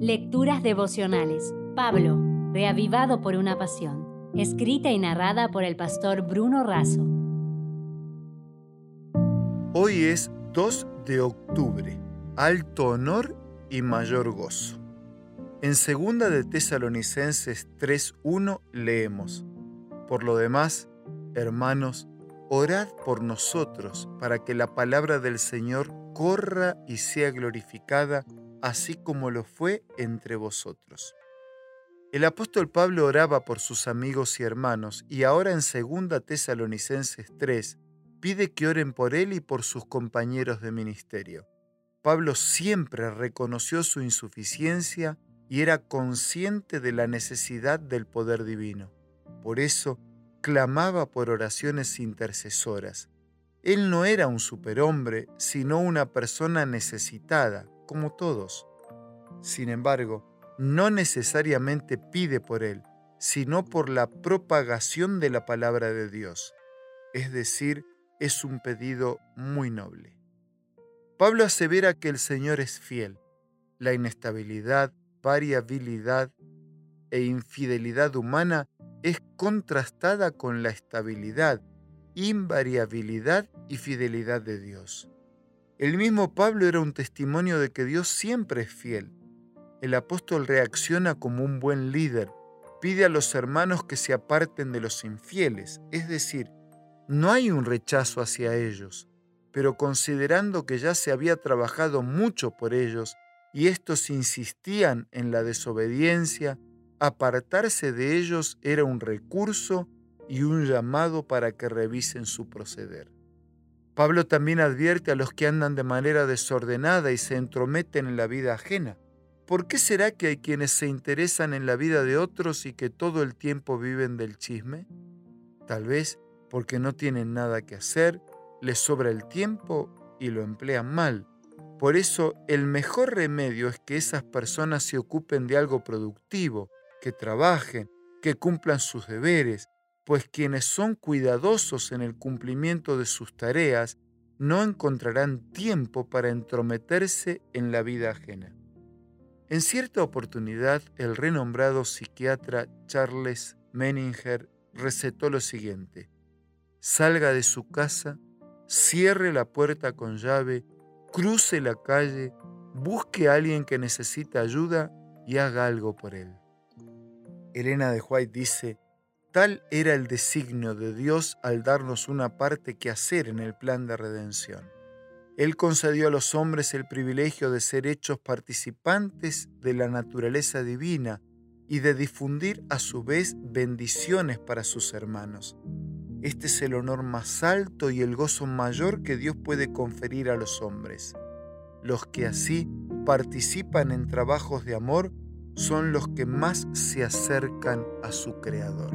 Lecturas devocionales. Pablo, reavivado por una pasión. Escrita y narrada por el pastor Bruno Razo. Hoy es 2 de octubre. Alto honor y mayor gozo. En segunda de Tesalonicenses 3:1 leemos: Por lo demás, hermanos, orad por nosotros para que la palabra del Señor corra y sea glorificada, así como lo fue entre vosotros. El apóstol Pablo oraba por sus amigos y hermanos y ahora en 2 Tesalonicenses 3 pide que oren por él y por sus compañeros de ministerio. Pablo siempre reconoció su insuficiencia y era consciente de la necesidad del poder divino. Por eso clamaba por oraciones intercesoras. Él no era un superhombre, sino una persona necesitada, como todos. Sin embargo, no necesariamente pide por él, sino por la propagación de la palabra de Dios. Es decir, es un pedido muy noble. Pablo asevera que el Señor es fiel. La inestabilidad, variabilidad e infidelidad humana es contrastada con la estabilidad, invariabilidad y fidelidad de Dios. El mismo Pablo era un testimonio de que Dios siempre es fiel. El apóstol reacciona como un buen líder, pide a los hermanos que se aparten de los infieles, es decir, no hay un rechazo hacia ellos, pero considerando que ya se había trabajado mucho por ellos y estos insistían en la desobediencia, apartarse de ellos era un recurso y un llamado para que revisen su proceder. Pablo también advierte a los que andan de manera desordenada y se entrometen en la vida ajena. ¿Por qué será que hay quienes se interesan en la vida de otros y que todo el tiempo viven del chisme? Tal vez porque no tienen nada que hacer, les sobra el tiempo y lo emplean mal. Por eso el mejor remedio es que esas personas se ocupen de algo productivo, que trabajen, que cumplan sus deberes, pues quienes son cuidadosos en el cumplimiento de sus tareas no encontrarán tiempo para entrometerse en la vida ajena. En cierta oportunidad, el renombrado psiquiatra Charles Menninger recetó lo siguiente. Salga de su casa, cierre la puerta con llave, cruce la calle, busque a alguien que necesita ayuda y haga algo por él. Elena de White dice, tal era el designio de Dios al darnos una parte que hacer en el plan de redención. Él concedió a los hombres el privilegio de ser hechos participantes de la naturaleza divina y de difundir a su vez bendiciones para sus hermanos. Este es el honor más alto y el gozo mayor que Dios puede conferir a los hombres. Los que así participan en trabajos de amor son los que más se acercan a su Creador.